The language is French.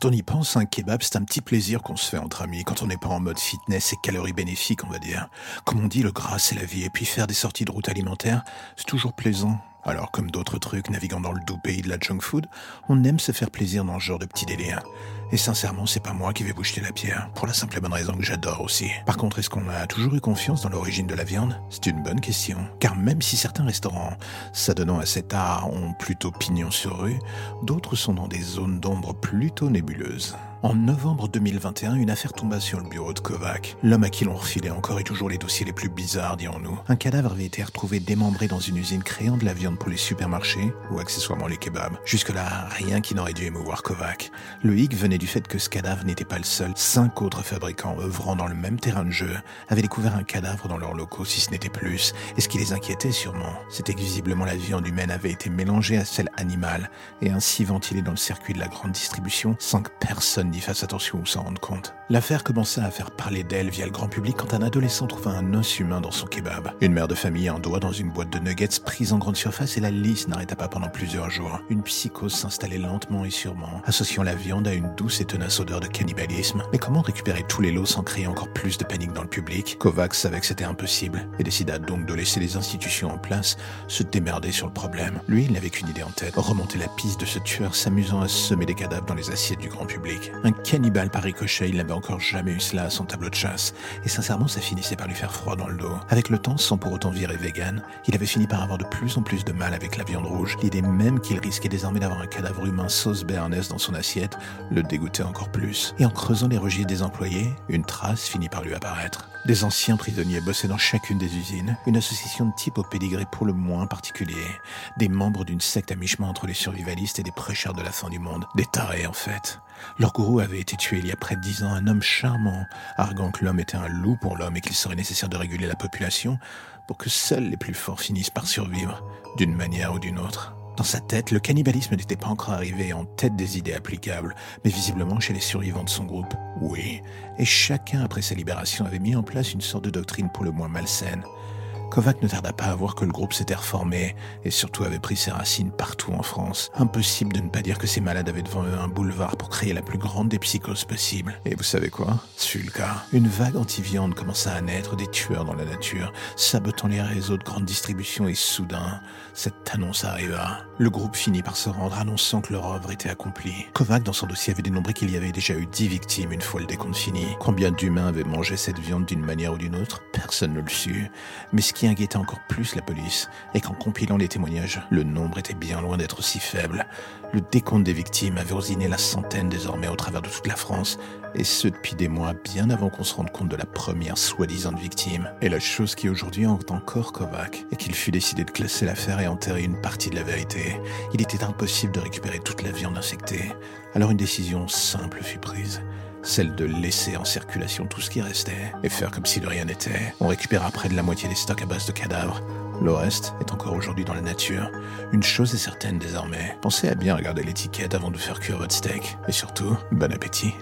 Quand on y pense, un kebab, c'est un petit plaisir qu'on se fait entre amis, quand on n'est pas en mode fitness et calories bénéfiques, on va dire. Comme on dit, le gras, c'est la vie, et puis faire des sorties de route alimentaire, c'est toujours plaisant. Alors, comme d'autres trucs naviguant dans le doux pays de la junk food, on aime se faire plaisir dans ce genre de petits délires. Et sincèrement, c'est pas moi qui vais boucher la pierre, pour la simple et bonne raison que j'adore aussi. Par contre, est-ce qu'on a toujours eu confiance dans l'origine de la viande? C'est une bonne question. Car même si certains restaurants s'adonnant à cet art ont plutôt pignon sur rue, d'autres sont dans des zones d'ombre plutôt nébuleuses. En novembre 2021, une affaire tomba sur le bureau de Kovac. L'homme à qui l'on refilait encore et toujours les dossiers les plus bizarres, dirons-nous. Un cadavre avait été retrouvé démembré dans une usine créant de la viande pour les supermarchés, ou accessoirement les kebabs. Jusque-là, rien qui n'aurait dû émouvoir Kovac. Le hic venait du fait que ce cadavre n'était pas le seul. Cinq autres fabricants œuvrant dans le même terrain de jeu avaient découvert un cadavre dans leurs locaux, si ce n'était plus. Et ce qui les inquiétait sûrement, c'était que visiblement la viande humaine avait été mélangée à celle animale, et ainsi ventilée dans le circuit de la grande distribution sans que personne n'y fasse attention ou s'en rende compte. L'affaire commença à faire parler d'elle via le grand public quand un adolescent trouva un os humain dans son kebab. Une mère de famille un doigt dans une boîte de nuggets prise en grande surface et la liste n'arrêta pas pendant plusieurs jours. Une psychose s'installait lentement et sûrement, associant la viande à une douce et tenace odeur de cannibalisme. Mais comment récupérer tous les lots sans créer encore plus de panique dans le public? Kovacs savait que c'était impossible et décida donc de laisser les institutions en place se démerder sur le problème. Lui, il n'avait qu'une idée en tête, remonter la piste de ce tueur s'amusant à semer des cadavres dans les assiettes du grand public. Un cannibale par ricochet, il n'avait encore jamais eu cela à son tableau de chasse, et sincèrement ça finissait par lui faire froid dans le dos. Avec le temps, sans pour autant virer vegan, il avait fini par avoir de plus en plus de mal avec la viande rouge. L'idée même qu'il risquait désormais d'avoir un cadavre humain sauce béarnaise dans son assiette le dégoûtait encore plus. Et en creusant les registres des employés, une trace finit par lui apparaître. Des anciens prisonniers bossaient dans chacune des usines, une association de type au pédigré pour le moins particulier, des membres d'une secte à mi-chemin entre les survivalistes et des prêcheurs de la fin du monde, des tarés en fait. Leur gourou avait été tué il y a près de dix ans, un homme charmant, arguant que l'homme était un loup pour l'homme et qu'il serait nécessaire de réguler la population pour que seuls les plus forts finissent par survivre, d'une manière ou d'une autre. Dans sa tête, le cannibalisme n'était pas encore arrivé en tête des idées applicables, mais visiblement chez les survivants de son groupe, oui. Et chacun, après sa libération, avait mis en place une sorte de doctrine pour le moins malsaine. Kovac ne tarda pas à voir que le groupe s'était reformé et surtout avait pris ses racines partout en France. Impossible de ne pas dire que ces malades avaient devant eux un boulevard pour créer la plus grande des psychoses possibles. Et vous savez quoi? Ce fut le cas. Une vague anti-viande commença à naître, des tueurs dans la nature, sabotant les réseaux de grande distribution et soudain, cette annonce arriva. Le groupe finit par se rendre annonçant que leur œuvre était accomplie. Kovac, dans son dossier, avait dénombré qu'il y avait déjà eu dix victimes une fois le décompte fini. Combien d'humains avaient mangé cette viande d'une manière ou d'une autre? Personne ne le sut. Mais ce qui inquiétait encore plus la police est qu'en compilant les témoignages, le nombre était bien loin d'être aussi faible. Le décompte des victimes avait osiné la centaine désormais au travers de toute la France, et ce depuis des mois bien avant qu'on se rende compte de la première soi-disant victime. Et la chose qui aujourd'hui hante encore Kovac est qu'il fut décidé de classer l'affaire et enterrer une partie de la vérité. Il était impossible de récupérer toute la viande infectée. Alors une décision simple fut prise celle de laisser en circulation tout ce qui restait et faire comme si de rien n'était. On récupéra près de la moitié des stocks à base de cadavres. Le reste est encore aujourd'hui dans la nature. Une chose est certaine désormais. Pensez à bien regarder l'étiquette avant de faire cuire votre steak. Et surtout, bon appétit.